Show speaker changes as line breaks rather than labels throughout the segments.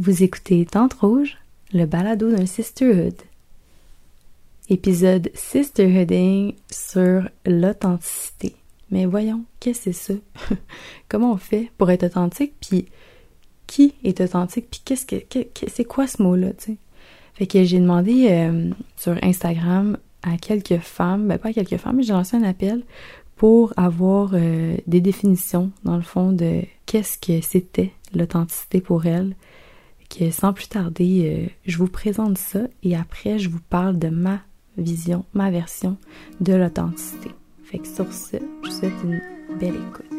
Vous écoutez Tante Rouge, le balado d'un sisterhood. Épisode Sisterhooding sur l'authenticité. Mais voyons, qu'est-ce que c'est ça? Comment on fait pour être authentique? Puis qui est authentique? Puis qu'est-ce que, c'est quoi ce mot-là? Fait que j'ai demandé euh, sur Instagram à quelques femmes, ben pas à quelques femmes, mais j'ai lancé un appel pour avoir euh, des définitions, dans le fond, de qu'est-ce que c'était l'authenticité pour elles. Que sans plus tarder, euh, je vous présente ça et après, je vous parle de ma vision, ma version de l'authenticité. Fait que sur ce, je vous souhaite une belle écoute.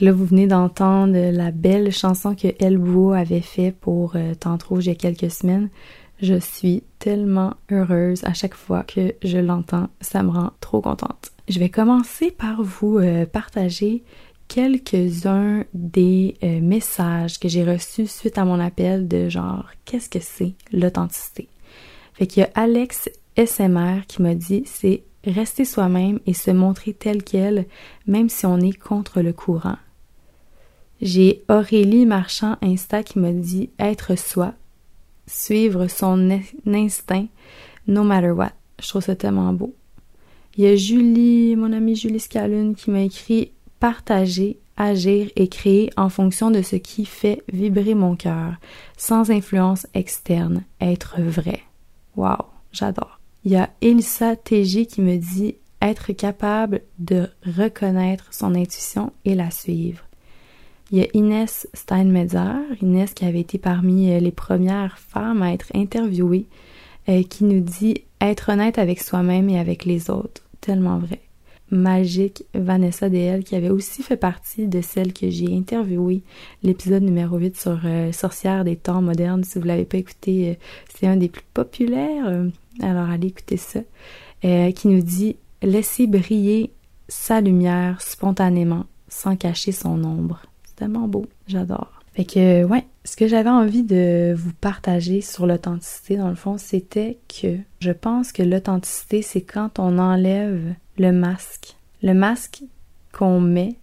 Là, vous venez d'entendre la belle chanson que Elbow avait fait pour euh, il y a quelques semaines. Je suis tellement heureuse à chaque fois que je l'entends. Ça me rend trop contente. Je vais commencer par vous euh, partager quelques-uns des euh, messages que j'ai reçus suite à mon appel de genre qu'est-ce que c'est l'authenticité. Fait qu'il y a Alex SMR qui m'a dit c'est rester soi-même et se montrer tel quel même si on est contre le courant. J'ai Aurélie Marchand Insta qui m'a dit être soi, suivre son instinct, no matter what. Je trouve ça tellement beau. Il y a Julie, mon amie Julie Scalune, qui m'a écrit partager, agir et créer en fonction de ce qui fait vibrer mon cœur, sans influence externe, être vrai. Wow, j'adore. Il y a Elisa TG qui me dit être capable de reconnaître son intuition et la suivre. Il y a Inès Steinmetzer, Inès qui avait été parmi euh, les premières femmes à être interviewées, euh, qui nous dit être honnête avec soi-même et avec les autres. Tellement vrai. Magique Vanessa DL qui avait aussi fait partie de celle que j'ai interviewée, l'épisode numéro 8 sur euh, Sorcière des temps modernes. Si vous l'avez pas écouté, c'est un des plus populaires. alors allez écouter ça. qui nous dit laisser briller sa lumière spontanément sans cacher son ombre tellement beau, j'adore. Fait que, ouais, ce que j'avais envie de vous partager sur l'authenticité, dans le fond, c'était que je pense que l'authenticité, c'est quand on enlève le masque. Le masque qu'on met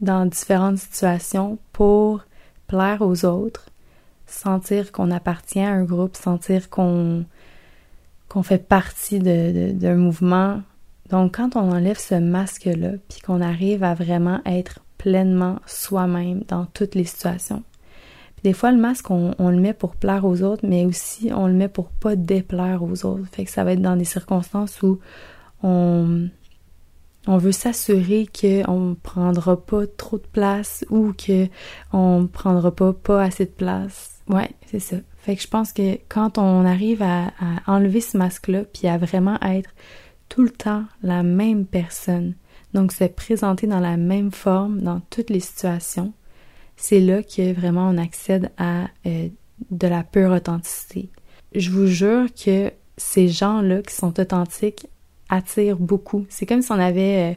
dans différentes situations pour plaire aux autres, sentir qu'on appartient à un groupe, sentir qu'on qu'on fait partie d'un mouvement. Donc, quand on enlève ce masque-là, puis qu'on arrive à vraiment être pleinement soi-même dans toutes les situations. des fois, le masque, on, le met pour plaire aux autres, mais aussi on le met pour pas déplaire aux autres. Fait que ça va être dans des circonstances où on, on veut s'assurer qu'on prendra pas trop de place ou que on prendra pas pas assez de place. Ouais, c'est ça. Fait que je pense que quand on arrive à, à enlever ce masque-là, puis à vraiment être tout le temps la même personne, donc, se présenter dans la même forme dans toutes les situations, c'est là que vraiment on accède à euh, de la pure authenticité. Je vous jure que ces gens-là qui sont authentiques attirent beaucoup. C'est comme si on avait,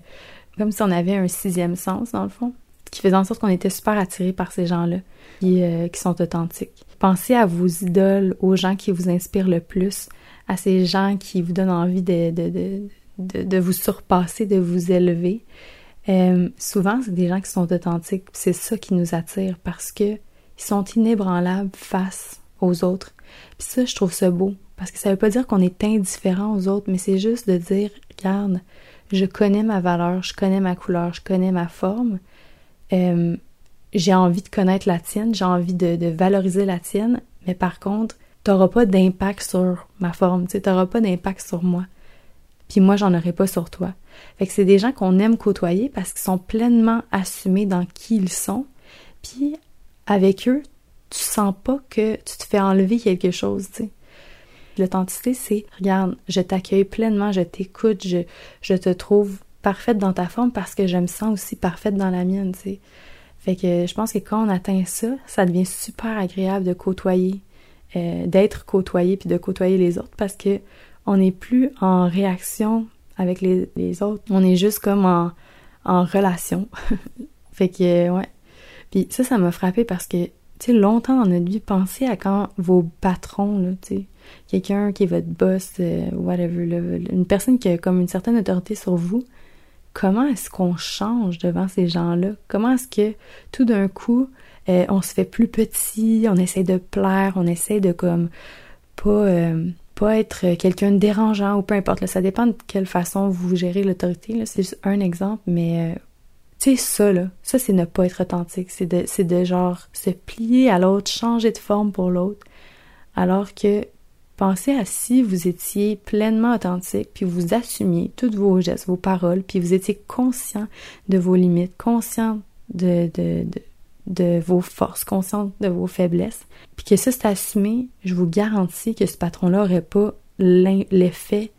euh, un sixième sens dans le fond, qui faisait en sorte qu'on était super attirés par ces gens-là qui, euh, qui sont authentiques. Pensez à vos idoles, aux gens qui vous inspirent le plus, à ces gens qui vous donnent envie de, vous surpasser, de vous élever. Euh, souvent, c'est des gens qui sont authentiques. C'est ça qui nous attire parce que ils sont inébranlables face aux autres. Puis ça, je trouve ça beau parce que ça veut pas dire qu'on est indifférent aux autres, mais c'est juste de dire, regarde, je connais ma valeur, je connais ma couleur, je connais ma forme. Euh, j'ai envie de connaître la tienne, j'ai envie de, de, valoriser la tienne, mais par contre, t'auras pas d'impact sur ma forme, tu t'auras pas d'impact sur moi puis moi j'en aurais pas sur toi. Fait que c'est des gens qu'on aime côtoyer parce qu'ils sont pleinement assumés dans qui ils sont. Puis avec eux, tu sens pas que tu te fais enlever quelque chose, tu sais. L'authenticité, c'est regarde, je t'accueille pleinement, je t'écoute, je, je te trouve parfaite dans ta forme parce que je me sens aussi parfaite dans la mienne, tu sais. Fait que je pense que quand on atteint ça, ça devient super agréable de côtoyer, euh, d'être côtoyé puis de côtoyer les autres parce que on n'est plus en réaction avec les, autres. On est juste comme en, relation. fait que, ouais. Puis ça, ça m'a frappé parce que, tu sais, longtemps dans notre vie, pensez à quand vos patrons, tu sais, quelqu'un qui est votre boss, euh, whatever, une personne qui a comme une certaine autorité sur vous, comment est-ce qu'on change devant ces gens-là? Comment est-ce que tout d'un coup, euh, on se fait plus petit, on essaie de plaire, on essaie de comme pas, euh, pas être quelqu'un de dérangeant ou peu importe. Là, ça dépend de quelle façon vous gérez l'autorité. C'est juste un exemple, mais euh, tu sais, ça, là, ça, c'est ne pas être authentique. C'est de, c'est de genre se plier à l'autre, changer de forme pour l'autre. Alors que Pensez à si vous étiez pleinement authentique, puis vous assumiez tous vos gestes, vos paroles, puis vous étiez conscient de vos limites, conscient de, vos forces, conscient de vos faiblesses, puis que ça c'est assumé, je vous garantis que ce patron-là n'aurait pas l'effet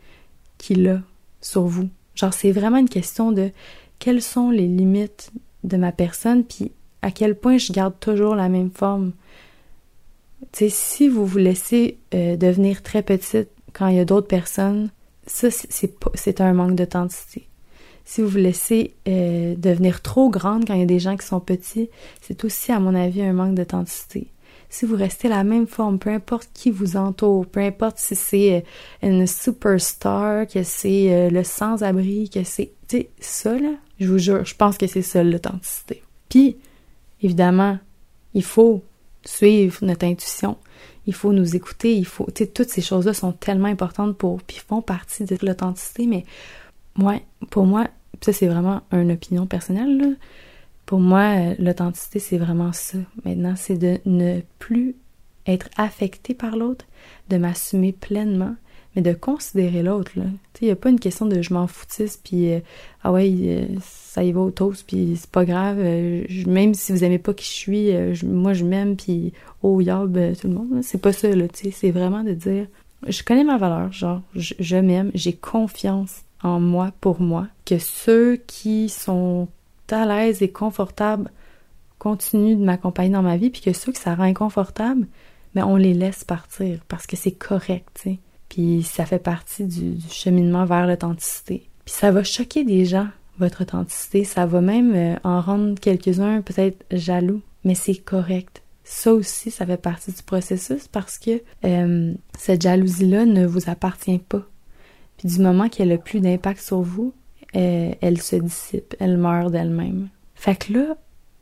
qu'il a sur vous. Genre, c'est vraiment une question de quelles sont les limites de ma personne, puis à quel point je garde toujours la même forme si vous vous laissez euh, devenir très petite quand il y a d'autres personnes, ça, c'est un manque d'authenticité. Si vous vous laissez euh, devenir trop grande quand il y a des gens qui sont petits, c'est aussi, à mon avis, un manque d'authenticité. Si vous restez la même forme, peu importe qui vous entoure, peu importe si c'est euh, une superstar, que c'est le sans-abri, que c'est... Tu sais, ça, là, je vous jure, je pense que c'est ça l'authenticité. Puis, évidemment, il faut suivre notre intuition. Il faut nous écouter, il faut, tu sais, toutes ces choses-là sont tellement importantes pour, puis font partie de l'authenticité, mais moi, pour moi, ça c'est vraiment une opinion personnelle. Pour moi, l'authenticité, c'est vraiment ça. Maintenant, c'est de ne plus être affecté par l'autre, de m'assumer pleinement, mais de considérer l'autre, il n'y a pas une question de je m'en foutisse, puis euh, ah ouais, euh, ça y va au toast, puis c'est pas grave, euh, même si vous aimez pas qui je suis, moi je m'aime, puis oh yob, tout le monde, c'est pas ça, là, c'est vraiment de dire, je connais ma valeur, genre, je m'aime, j'ai confiance en moi, pour moi, que ceux qui sont à l'aise et confortables continuent de m'accompagner dans ma vie, puis que ceux que ça rend inconfortable, mais on les laisse partir, parce que c'est correct, puis ça fait partie du, cheminement vers l'authenticité. Puis ça va choquer des gens, votre authenticité, ça va même euh, en rendre quelques-uns peut-être jaloux, mais c'est correct. Ça aussi, ça fait partie du processus parce que euh, cette jalousie-là ne vous appartient pas. Puis du moment qu'elle a plus d'impact sur vous, euh, elle se dissipe, elle meurt d'elle-même. Fait que là,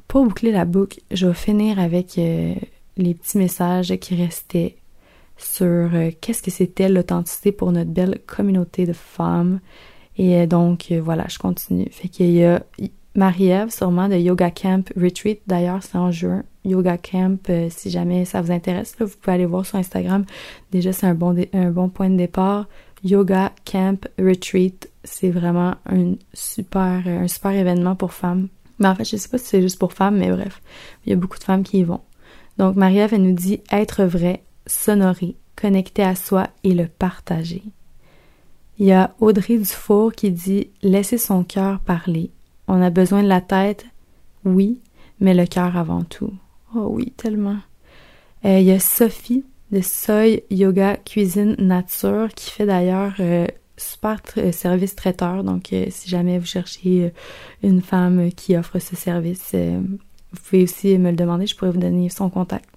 pour boucler la boucle, je vais finir avec les petits messages qui restaient sur euh, qu'est-ce que c'était l'authenticité pour notre belle communauté de femmes. Et euh, donc, euh, voilà, je continue. Fait qu'il y a Marie-Ève, sûrement, de Yoga Camp Retreat. D'ailleurs, c'est en juin. Yoga Camp, si jamais ça vous intéresse, vous pouvez aller voir sur Instagram. Déjà, c'est un bon, un bon point de départ. Yoga Camp Retreat, c'est vraiment un super, super événement pour femmes. Mais en fait, je sais pas si c'est juste pour femmes, mais bref, il y a beaucoup de femmes qui y vont. Donc, Marie-Ève, elle nous dit être vrai, s'honorer, connecter à soi et le partager. Il y a Audrey Dufour qui dit Laisser son cœur parler. On a besoin de la tête, oui, mais le cœur avant tout. Oh oui, tellement. Euh, il y a Sophie de Soy Yoga Cuisine Nature qui fait d'ailleurs euh, super service traiteur. Donc, euh, si jamais vous cherchez une femme qui offre ce service, vous pouvez aussi me le demander. Je pourrais vous donner son contact.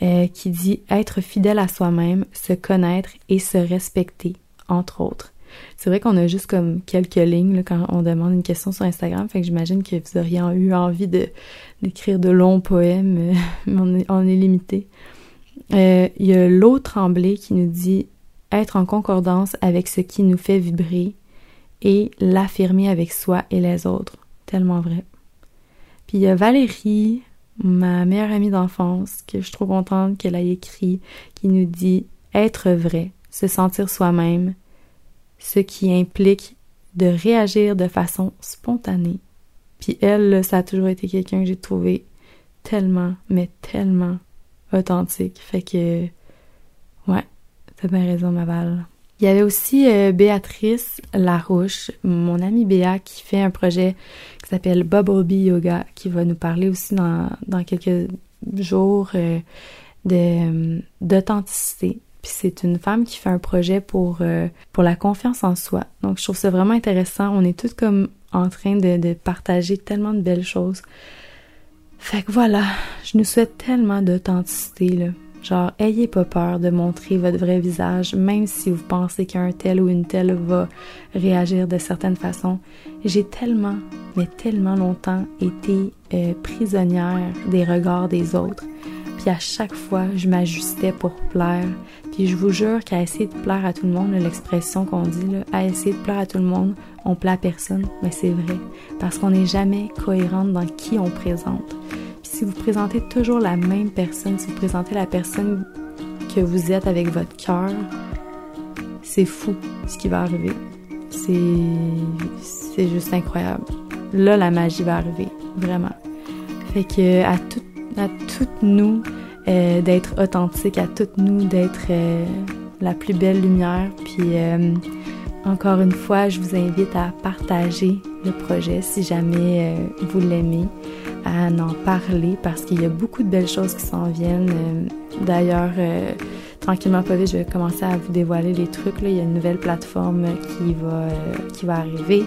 Euh, qui dit être fidèle à soi-même, se connaître et se respecter, entre autres. C'est vrai qu'on a juste comme quelques lignes là, quand on demande une question sur Instagram, fait que j'imagine que vous auriez eu envie d'écrire de longs poèmes, euh, mais on est, limité. Euh, il y a l'autre Tremblay qui nous dit être en concordance avec ce qui nous fait vibrer et l'affirmer avec soi et les autres. Tellement vrai. Puis il y a Valérie ma meilleure amie d'enfance, que je suis trop contente qu'elle ait écrit, qui nous dit être vrai, se sentir soi-même, ce qui implique de réagir de façon spontanée. Puis elle, ça a toujours été quelqu'un que j'ai trouvé tellement, mais tellement authentique. Fait que, ouais, t'as bien raison, Maval. Il y avait aussi euh, Béatrice Larouche, mon amie Béa, qui fait un projet qui s'appelle Bee Yoga, qui va nous parler aussi dans, quelques jours euh, d'authenticité. Puis c'est une femme qui fait un projet pour euh, pour la confiance en soi. Donc je trouve ça vraiment intéressant. On est toutes comme en train de partager tellement de belles choses. Fait que voilà, je nous souhaite tellement d'authenticité là. Genre, ayez pas peur de montrer votre vrai visage, même si vous pensez qu'un tel ou une telle va réagir de certaines façons. J'ai tellement, mais tellement longtemps été euh, prisonnière des regards des autres. Puis à chaque fois, je m'ajustais pour plaire. Puis je vous jure qu'à essayer de plaire à tout le monde, l'expression qu'on dit, là, à essayer de plaire à tout le monde, on plaît à personne. Mais c'est vrai. Parce qu'on n'est jamais cohérente dans qui on présente si vous présentez toujours la même personne, si vous présentez la personne que vous êtes avec votre cœur, c'est fou ce qui va arriver. C'est juste incroyable. Là, la magie va arriver, vraiment. Fait que à, tout, à toutes nous euh, d'être authentiques, à toutes nous d'être euh, la plus belle lumière. Puis euh, encore une fois, je vous invite à partager le projet si jamais vous l'aimez à en parler parce qu'il y a beaucoup de belles choses qui s'en viennent. Euh, d'ailleurs, euh, tranquillement pas vite, je vais commencer à vous dévoiler les trucs. Il y a une nouvelle plateforme qui va, euh, qui va arriver.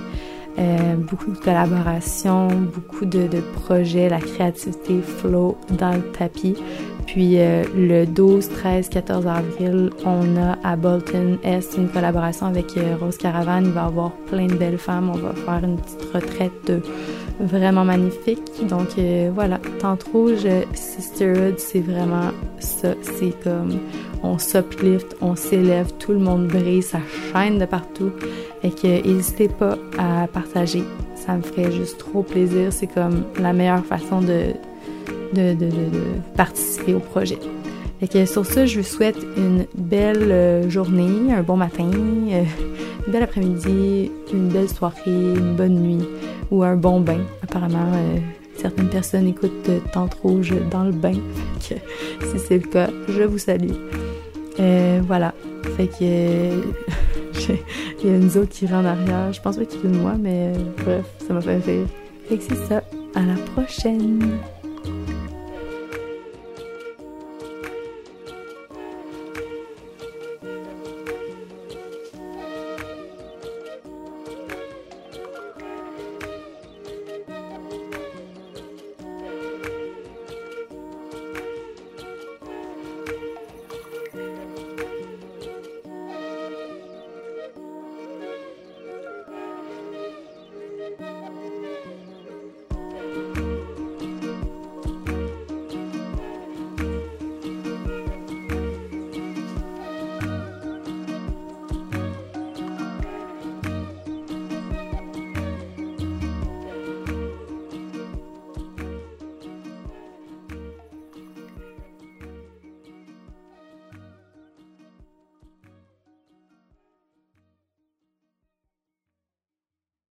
beaucoup de collaborations, beaucoup de, projets, la créativité flow dans le tapis. Puis le 12, 13, 14 avril, on a à Bolton Est une collaboration avec Rose Caravane. Il va y avoir plein de belles femmes. On va faire une petite retraite de vraiment magnifique. Donc euh, voilà, Tente Rouge, Sisterhood, c'est vraiment ça. C'est comme on s'uplift, on s'élève, tout le monde brille, ça chaîne de partout. Et que n'hésitez pas à partager. Ça me ferait juste trop plaisir. C'est comme la meilleure façon de, de, de, participer au projet. Et que sur ça, je vous souhaite une belle euh, journée, un bon matin, euh, une belle après-midi, une belle soirée, une bonne nuit ou un bon bain. Apparemment, euh, certaines personnes écoutent Tente Rouge dans le bain. si c'est le cas, je vous salue. Euh, voilà. Fait que il y a une zone qui rentre en arrière. Je pense pas qu'il y de moi, mais bref, ça m'a fait rire. Fait que c'est ça. À la prochaine!